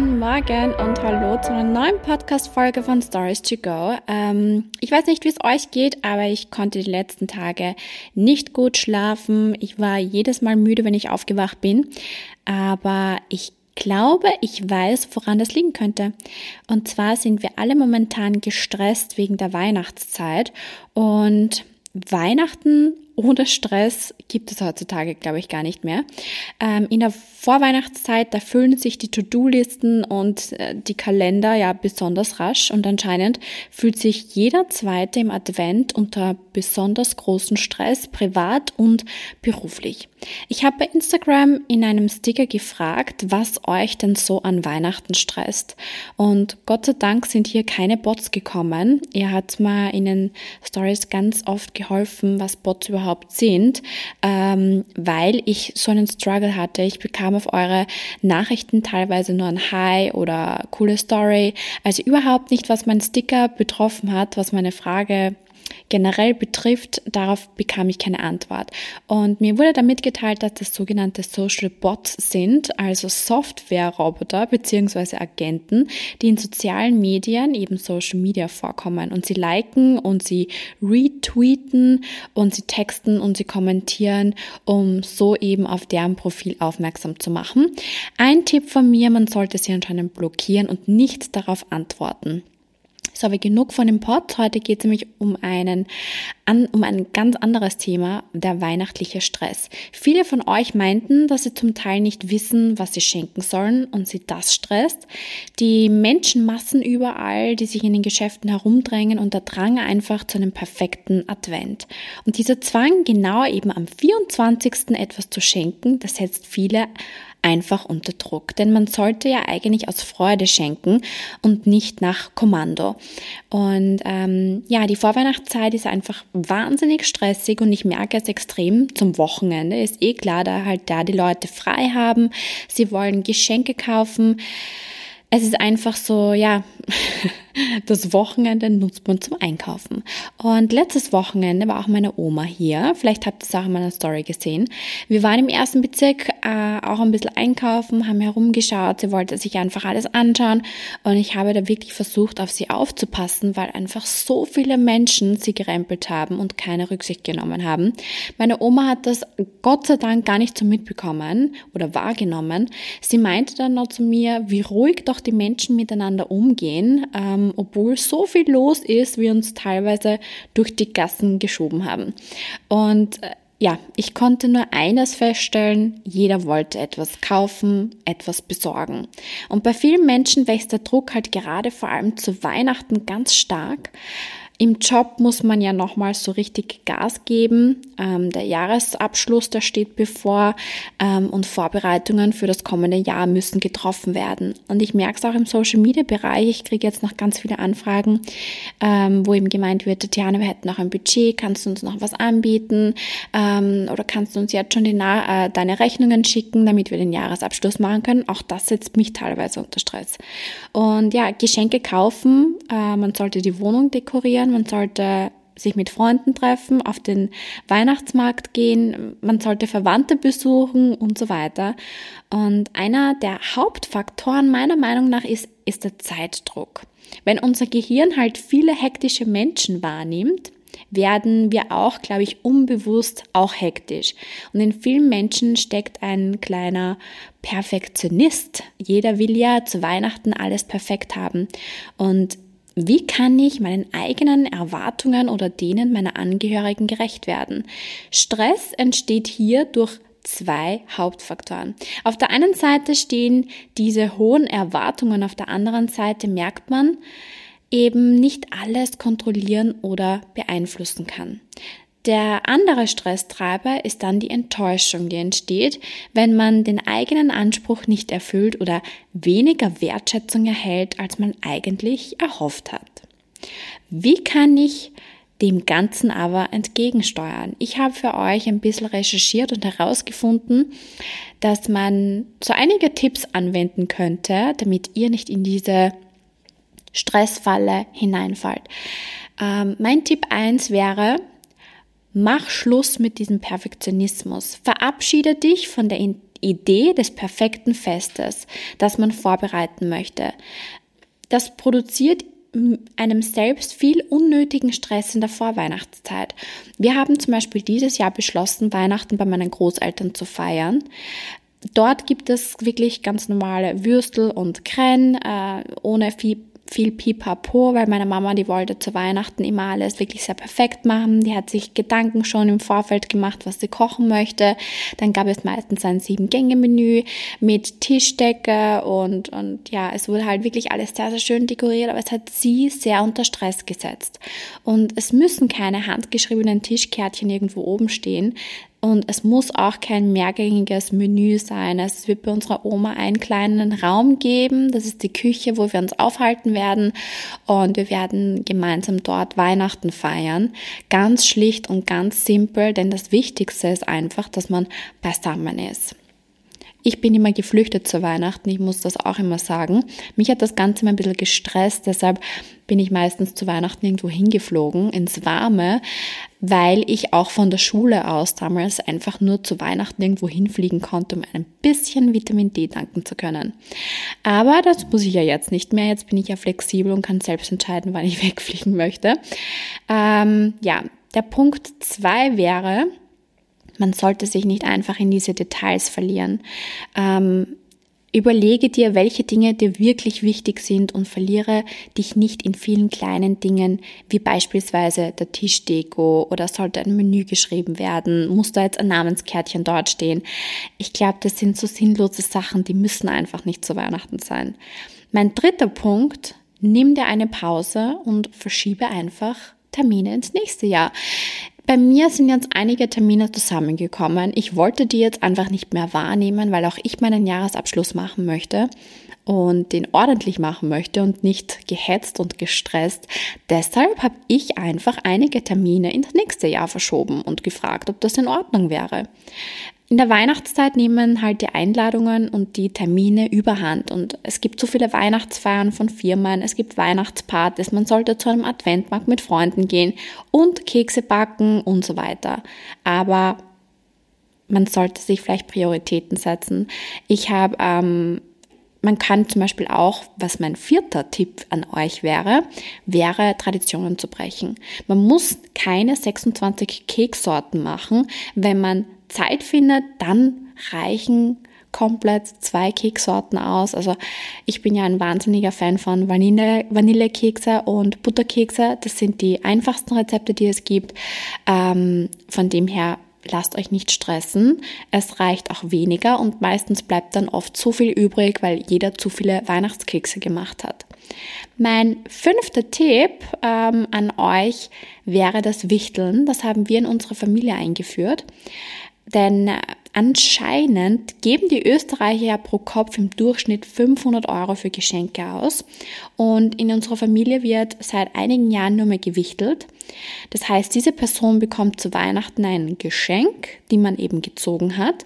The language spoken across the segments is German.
Guten Morgen und hallo zu einer neuen Podcast-Folge von Stories to Go. Ähm, ich weiß nicht, wie es euch geht, aber ich konnte die letzten Tage nicht gut schlafen. Ich war jedes Mal müde, wenn ich aufgewacht bin. Aber ich glaube, ich weiß, woran das liegen könnte. Und zwar sind wir alle momentan gestresst wegen der Weihnachtszeit und Weihnachten ohne Stress gibt es heutzutage, glaube ich, gar nicht mehr. Ähm, in der Vorweihnachtszeit, da füllen sich die To-Do-Listen und äh, die Kalender ja besonders rasch und anscheinend fühlt sich jeder zweite im Advent unter besonders großen Stress, privat und beruflich. Ich habe bei Instagram in einem Sticker gefragt, was euch denn so an Weihnachten stresst. Und Gott sei Dank sind hier keine Bots gekommen. Ihr hat mir in den Stories ganz oft geholfen, was Bots überhaupt überhaupt sind, ähm, weil ich so einen Struggle hatte. Ich bekam auf eure Nachrichten teilweise nur ein Hi oder coole Story, also überhaupt nicht, was mein Sticker betroffen hat, was meine Frage generell betrifft, darauf bekam ich keine Antwort. Und mir wurde dann mitgeteilt, dass das sogenannte Social Bots sind, also Software-Roboter bzw. Agenten, die in sozialen Medien, eben Social Media vorkommen. Und sie liken und sie retweeten und sie texten und sie kommentieren, um so eben auf deren Profil aufmerksam zu machen. Ein Tipp von mir, man sollte sie anscheinend blockieren und nicht darauf antworten. So, aber genug von dem Pod. Heute geht es nämlich um einen, um ein ganz anderes Thema, der weihnachtliche Stress. Viele von euch meinten, dass sie zum Teil nicht wissen, was sie schenken sollen und sie das stresst. Die Menschenmassen überall, die sich in den Geschäften herumdrängen und der Drang einfach zu einem perfekten Advent. Und dieser Zwang, genau eben am 24. etwas zu schenken, das setzt viele einfach unter Druck. Denn man sollte ja eigentlich aus Freude schenken und nicht nach Kommando. Und ähm, ja, die Vorweihnachtszeit ist einfach wahnsinnig stressig und ich merke es extrem zum Wochenende. Ist eh klar, da halt da die Leute frei haben. Sie wollen Geschenke kaufen es ist einfach so, ja, das Wochenende nutzt man zum Einkaufen. Und letztes Wochenende war auch meine Oma hier. Vielleicht habt ihr es auch in meiner Story gesehen. Wir waren im ersten Bezirk äh, auch ein bisschen einkaufen, haben herumgeschaut. Sie wollte sich einfach alles anschauen. Und ich habe da wirklich versucht, auf sie aufzupassen, weil einfach so viele Menschen sie gerempelt haben und keine Rücksicht genommen haben. Meine Oma hat das Gott sei Dank gar nicht so mitbekommen oder wahrgenommen. Sie meinte dann noch zu mir, wie ruhig doch die Menschen miteinander umgehen, ähm, obwohl so viel los ist, wir uns teilweise durch die Gassen geschoben haben. Und äh, ja, ich konnte nur eines feststellen, jeder wollte etwas kaufen, etwas besorgen. Und bei vielen Menschen wächst der Druck halt gerade vor allem zu Weihnachten ganz stark. Im Job muss man ja nochmal so richtig Gas geben. Ähm, der Jahresabschluss, der steht bevor ähm, und Vorbereitungen für das kommende Jahr müssen getroffen werden. Und ich merke es auch im Social Media Bereich. Ich kriege jetzt noch ganz viele Anfragen, ähm, wo eben gemeint wird, Tatjana, wir hätten noch ein Budget, kannst du uns noch was anbieten ähm, oder kannst du uns jetzt schon die, äh, deine Rechnungen schicken, damit wir den Jahresabschluss machen können. Auch das setzt mich teilweise unter Stress. Und ja, Geschenke kaufen, äh, man sollte die Wohnung dekorieren man sollte sich mit Freunden treffen, auf den Weihnachtsmarkt gehen, man sollte Verwandte besuchen und so weiter. Und einer der Hauptfaktoren meiner Meinung nach ist, ist der Zeitdruck. Wenn unser Gehirn halt viele hektische Menschen wahrnimmt, werden wir auch, glaube ich, unbewusst auch hektisch. Und in vielen Menschen steckt ein kleiner Perfektionist. Jeder will ja zu Weihnachten alles perfekt haben. Und wie kann ich meinen eigenen Erwartungen oder denen meiner Angehörigen gerecht werden? Stress entsteht hier durch zwei Hauptfaktoren. Auf der einen Seite stehen diese hohen Erwartungen, auf der anderen Seite merkt man, eben nicht alles kontrollieren oder beeinflussen kann. Der andere Stresstreiber ist dann die Enttäuschung, die entsteht, wenn man den eigenen Anspruch nicht erfüllt oder weniger Wertschätzung erhält, als man eigentlich erhofft hat. Wie kann ich dem Ganzen aber entgegensteuern? Ich habe für euch ein bisschen recherchiert und herausgefunden, dass man so einige Tipps anwenden könnte, damit ihr nicht in diese Stressfalle hineinfallt. Ähm, mein Tipp eins wäre, Mach Schluss mit diesem Perfektionismus. Verabschiede dich von der Idee des perfekten Festes, das man vorbereiten möchte. Das produziert einem selbst viel unnötigen Stress in der Vorweihnachtszeit. Wir haben zum Beispiel dieses Jahr beschlossen, Weihnachten bei meinen Großeltern zu feiern. Dort gibt es wirklich ganz normale Würstel und Kren, äh, ohne viel viel Pipapo, weil meine Mama, die wollte zu Weihnachten immer alles wirklich sehr perfekt machen. Die hat sich Gedanken schon im Vorfeld gemacht, was sie kochen möchte. Dann gab es meistens ein Sieben-Gänge-Menü mit Tischdecke und, und ja, es wurde halt wirklich alles sehr, sehr schön dekoriert, aber es hat sie sehr unter Stress gesetzt. Und es müssen keine handgeschriebenen Tischkärtchen irgendwo oben stehen, und es muss auch kein mehrgängiges Menü sein. Es wird bei unserer Oma einen kleinen Raum geben. Das ist die Küche, wo wir uns aufhalten werden. Und wir werden gemeinsam dort Weihnachten feiern. Ganz schlicht und ganz simpel, denn das Wichtigste ist einfach, dass man beisammen ist. Ich bin immer geflüchtet zu Weihnachten, ich muss das auch immer sagen. Mich hat das Ganze immer ein bisschen gestresst, deshalb bin ich meistens zu Weihnachten irgendwo hingeflogen, ins Warme, weil ich auch von der Schule aus damals einfach nur zu Weihnachten irgendwo hinfliegen konnte, um ein bisschen Vitamin D danken zu können. Aber das muss ich ja jetzt nicht mehr. Jetzt bin ich ja flexibel und kann selbst entscheiden, wann ich wegfliegen möchte. Ähm, ja, der Punkt zwei wäre, man sollte sich nicht einfach in diese Details verlieren. Ähm, überlege dir, welche Dinge dir wirklich wichtig sind und verliere dich nicht in vielen kleinen Dingen, wie beispielsweise der Tischdeko oder sollte ein Menü geschrieben werden, muss da jetzt ein Namenskärtchen dort stehen. Ich glaube, das sind so sinnlose Sachen, die müssen einfach nicht zu Weihnachten sein. Mein dritter Punkt, nimm dir eine Pause und verschiebe einfach Termine ins nächste Jahr. Bei mir sind jetzt einige Termine zusammengekommen. Ich wollte die jetzt einfach nicht mehr wahrnehmen, weil auch ich meinen Jahresabschluss machen möchte und den ordentlich machen möchte und nicht gehetzt und gestresst. Deshalb habe ich einfach einige Termine ins nächste Jahr verschoben und gefragt, ob das in Ordnung wäre. In der Weihnachtszeit nehmen halt die Einladungen und die Termine überhand und es gibt so viele Weihnachtsfeiern von Firmen, es gibt Weihnachtspartys, man sollte zu einem Adventmarkt mit Freunden gehen und Kekse backen und so weiter. Aber man sollte sich vielleicht Prioritäten setzen. Ich habe ähm, man kann zum Beispiel auch, was mein vierter Tipp an euch wäre, wäre Traditionen zu brechen. Man muss keine 26 Keksorten machen. Wenn man Zeit findet, dann reichen komplett zwei Keksorten aus. Also ich bin ja ein wahnsinniger Fan von Vanille, Vanillekekse und Butterkekse. Das sind die einfachsten Rezepte, die es gibt. Ähm, von dem her lasst euch nicht stressen. Es reicht auch weniger und meistens bleibt dann oft zu viel übrig, weil jeder zu viele Weihnachtskekse gemacht hat. Mein fünfter Tipp ähm, an euch wäre das Wichteln. Das haben wir in unserer Familie eingeführt. Denn äh, anscheinend geben die Österreicher ja pro Kopf im Durchschnitt 500 Euro für Geschenke aus. Und in unserer Familie wird seit einigen Jahren nur mehr gewichtelt. Das heißt, diese Person bekommt zu Weihnachten ein Geschenk, die man eben gezogen hat.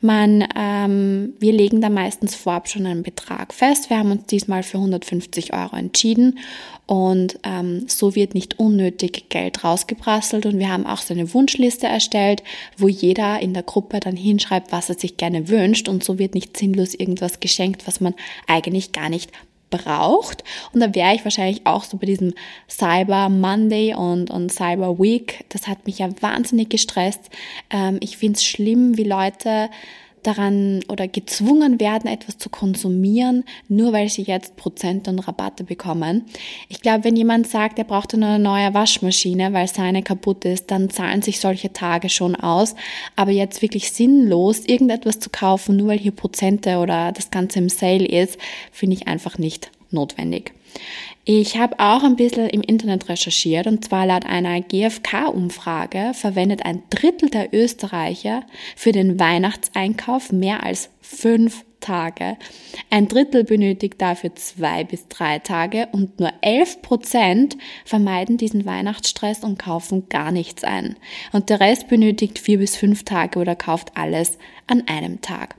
Man, ähm, wir legen da meistens vorab schon einen Betrag fest. Wir haben uns diesmal für 150 Euro entschieden und ähm, so wird nicht unnötig Geld rausgeprasselt und wir haben auch so eine Wunschliste erstellt, wo jeder in der Gruppe dann hinschreibt, was er sich gerne wünscht und so wird nicht sinnlos irgendwas geschenkt, was man eigentlich gar nicht braucht. Und da wäre ich wahrscheinlich auch so bei diesem Cyber Monday und, und Cyber Week. Das hat mich ja wahnsinnig gestresst. Ähm, ich finde es schlimm, wie Leute daran oder gezwungen werden, etwas zu konsumieren, nur weil sie jetzt Prozente und Rabatte bekommen. Ich glaube, wenn jemand sagt, er braucht eine neue Waschmaschine, weil seine kaputt ist, dann zahlen sich solche Tage schon aus. Aber jetzt wirklich sinnlos irgendetwas zu kaufen, nur weil hier Prozente oder das Ganze im Sale ist, finde ich einfach nicht notwendig. Ich habe auch ein bisschen im Internet recherchiert und zwar laut einer GfK-Umfrage verwendet ein Drittel der Österreicher für den Weihnachtseinkauf mehr als fünf Tage. Ein Drittel benötigt dafür zwei bis drei Tage und nur elf Prozent vermeiden diesen Weihnachtsstress und kaufen gar nichts ein. Und der Rest benötigt vier bis fünf Tage oder kauft alles an einem Tag.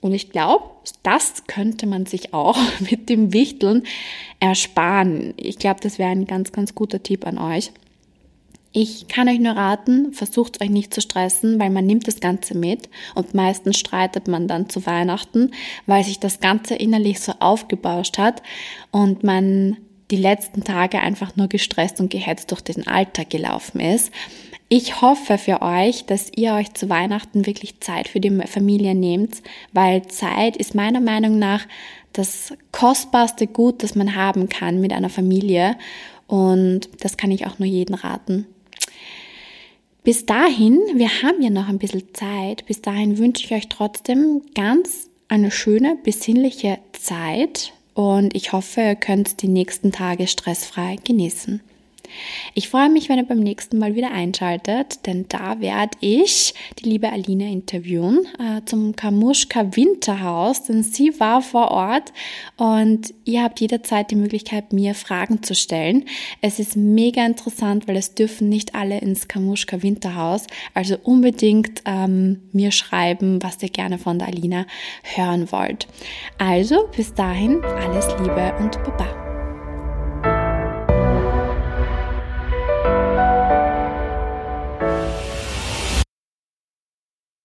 Und ich glaube, das könnte man sich auch mit dem Wichteln ersparen. Ich glaube, das wäre ein ganz, ganz guter Tipp an euch. Ich kann euch nur raten, versucht euch nicht zu stressen, weil man nimmt das Ganze mit und meistens streitet man dann zu Weihnachten, weil sich das Ganze innerlich so aufgebauscht hat und man die letzten Tage einfach nur gestresst und gehetzt durch den Alltag gelaufen ist. Ich hoffe für euch, dass ihr euch zu Weihnachten wirklich Zeit für die Familie nehmt, weil Zeit ist meiner Meinung nach das kostbarste Gut, das man haben kann mit einer Familie. Und das kann ich auch nur jedem raten. Bis dahin, wir haben ja noch ein bisschen Zeit, bis dahin wünsche ich euch trotzdem ganz eine schöne, besinnliche Zeit und ich hoffe, ihr könnt die nächsten Tage stressfrei genießen. Ich freue mich, wenn ihr beim nächsten Mal wieder einschaltet, denn da werde ich die liebe Alina interviewen äh, zum Kamuschka Winterhaus, denn sie war vor Ort und ihr habt jederzeit die Möglichkeit, mir Fragen zu stellen. Es ist mega interessant, weil es dürfen nicht alle ins Kamuschka Winterhaus, also unbedingt ähm, mir schreiben, was ihr gerne von der Alina hören wollt. Also bis dahin alles Liebe und Baba.